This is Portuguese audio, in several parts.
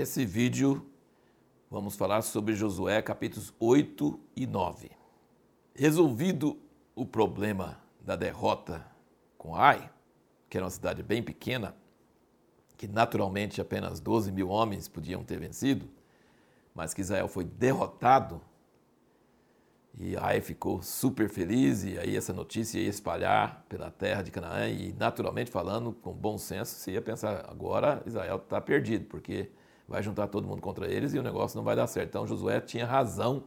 Nesse vídeo, vamos falar sobre Josué capítulos 8 e 9. Resolvido o problema da derrota com Ai, que era uma cidade bem pequena, que naturalmente apenas 12 mil homens podiam ter vencido, mas que Israel foi derrotado, e Ai ficou super feliz, e aí essa notícia ia espalhar pela terra de Canaã, e naturalmente falando, com bom senso, você ia pensar, agora Israel está perdido, porque vai juntar todo mundo contra eles e o negócio não vai dar certo. Então Josué tinha razão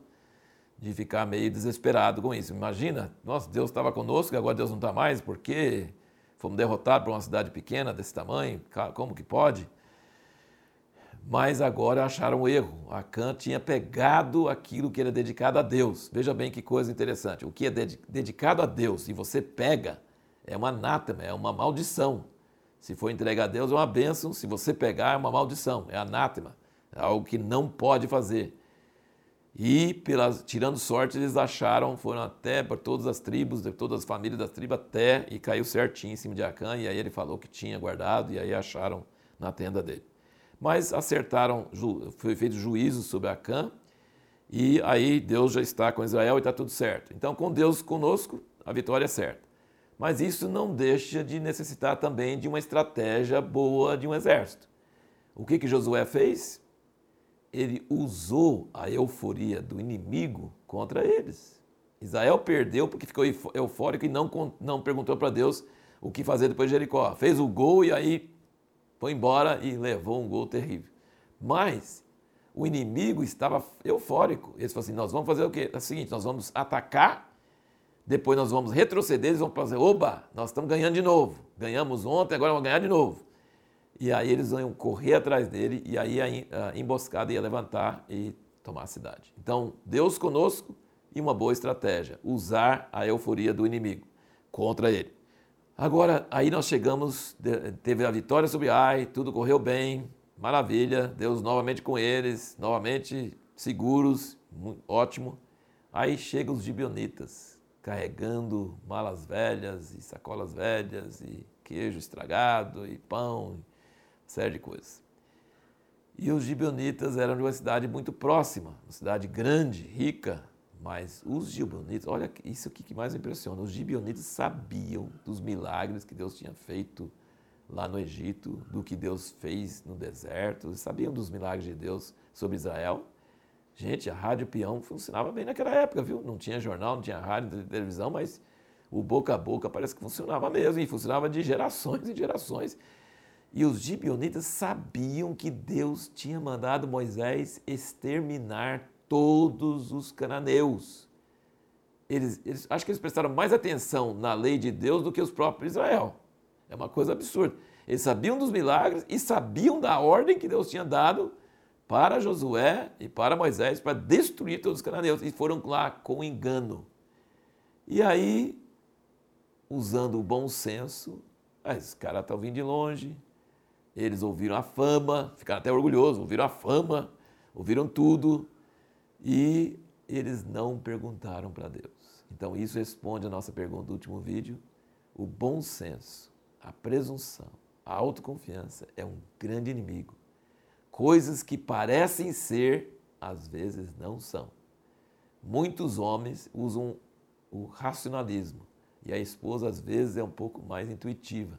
de ficar meio desesperado com isso. Imagina, nossa, Deus estava conosco e agora Deus não está mais, por quê? Fomos derrotados por uma cidade pequena desse tamanho, como que pode? Mas agora acharam um erro. Acã tinha pegado aquilo que era dedicado a Deus. Veja bem que coisa interessante. O que é dedicado a Deus e você pega é uma anátema, é uma maldição. Se for entregar a Deus é uma bênção, se você pegar é uma maldição, é anátema, é algo que não pode fazer. E pelas, tirando sorte, eles acharam, foram até por todas as tribos, de todas as famílias das tribos, até e caiu certinho em cima de Acã, e aí ele falou que tinha guardado, e aí acharam na tenda dele. Mas acertaram, foi feito juízo sobre Acã, e aí Deus já está com Israel e está tudo certo. Então, com Deus conosco, a vitória é certa. Mas isso não deixa de necessitar também de uma estratégia boa de um exército. O que, que Josué fez? Ele usou a euforia do inimigo contra eles. Israel perdeu porque ficou eufórico e não, não perguntou para Deus o que fazer depois de Jericó. Fez o gol e aí foi embora e levou um gol terrível. Mas o inimigo estava eufórico. Eles falaram assim: nós vamos fazer o quê? É o seguinte, nós vamos atacar depois nós vamos retroceder, eles vão fazer, oba, nós estamos ganhando de novo. Ganhamos ontem, agora vamos ganhar de novo. E aí eles vão correr atrás dele e aí a emboscada ia levantar e tomar a cidade. Então, Deus conosco e uma boa estratégia, usar a euforia do inimigo contra ele. Agora, aí nós chegamos, teve a vitória sobre Ai, tudo correu bem, maravilha, Deus novamente com eles, novamente seguros, ótimo. Aí chegam os gibionitas carregando malas velhas e sacolas velhas e queijo estragado e pão, série de coisas. E os gibeonitas eram de uma cidade muito próxima, uma cidade grande, rica, mas os gibeonitas, olha isso aqui que mais impressiona, os gibeonitas sabiam dos milagres que Deus tinha feito lá no Egito, do que Deus fez no deserto, sabiam dos milagres de Deus sobre Israel, Gente, a rádio peão funcionava bem naquela época, viu? Não tinha jornal, não tinha rádio, não televisão, mas o boca a boca parece que funcionava mesmo, e funcionava de gerações e gerações. E os gibionitas sabiam que Deus tinha mandado Moisés exterminar todos os cananeus. Eles, eles, acho que eles prestaram mais atenção na lei de Deus do que os próprios Israel. É uma coisa absurda. Eles sabiam dos milagres e sabiam da ordem que Deus tinha dado para Josué e para Moisés para destruir todos os cananeus. E foram lá com engano. E aí, usando o bom senso, ah, esses caras estão vindo de longe, eles ouviram a fama, ficaram até orgulhosos, ouviram a fama, ouviram tudo e eles não perguntaram para Deus. Então, isso responde a nossa pergunta do último vídeo. O bom senso, a presunção, a autoconfiança é um grande inimigo Coisas que parecem ser, às vezes não são. Muitos homens usam o racionalismo e a esposa, às vezes, é um pouco mais intuitiva.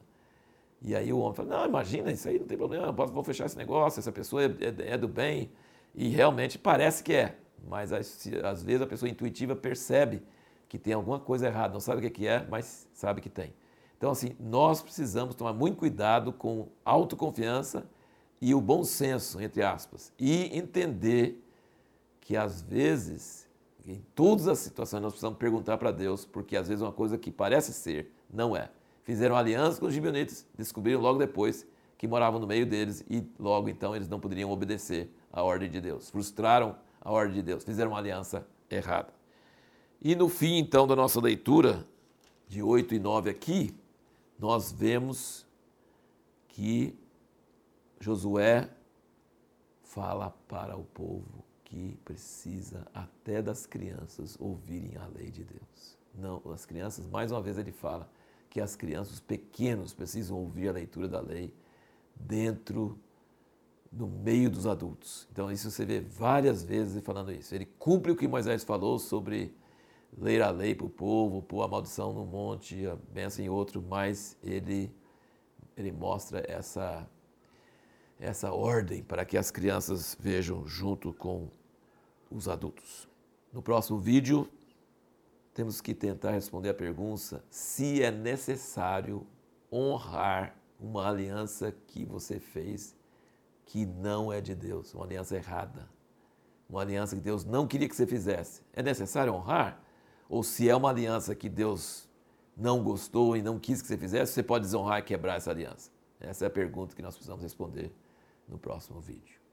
E aí o homem fala: Não, imagina, isso aí não tem problema, posso, vou fechar esse negócio, essa pessoa é, é, é do bem. E realmente parece que é, mas às vezes a pessoa intuitiva percebe que tem alguma coisa errada, não sabe o que é, mas sabe que tem. Então, assim, nós precisamos tomar muito cuidado com autoconfiança e o bom senso, entre aspas, e entender que às vezes, em todas as situações, nós precisamos perguntar para Deus, porque às vezes uma coisa que parece ser, não é. Fizeram aliança com os gibeonitas, descobriram logo depois que moravam no meio deles e logo então eles não poderiam obedecer à ordem de Deus. Frustraram a ordem de Deus, fizeram uma aliança errada. E no fim então da nossa leitura, de 8 e 9 aqui, nós vemos que Josué fala para o povo que precisa até das crianças ouvirem a lei de Deus. Não, as crianças, mais uma vez ele fala que as crianças, os pequenos, precisam ouvir a leitura da lei dentro no meio dos adultos. Então, isso você vê várias vezes ele falando isso. Ele cumpre o que Moisés falou sobre ler a lei para o povo, pôr a maldição no monte, a bênção em outro, mas ele, ele mostra essa, essa ordem para que as crianças vejam junto com os adultos. No próximo vídeo, temos que tentar responder a pergunta se é necessário honrar uma aliança que você fez que não é de Deus, uma aliança errada, uma aliança que Deus não queria que você fizesse. É necessário honrar? Ou se é uma aliança que Deus não gostou e não quis que você fizesse, você pode desonrar e quebrar essa aliança? Essa é a pergunta que nós precisamos responder no próximo vídeo.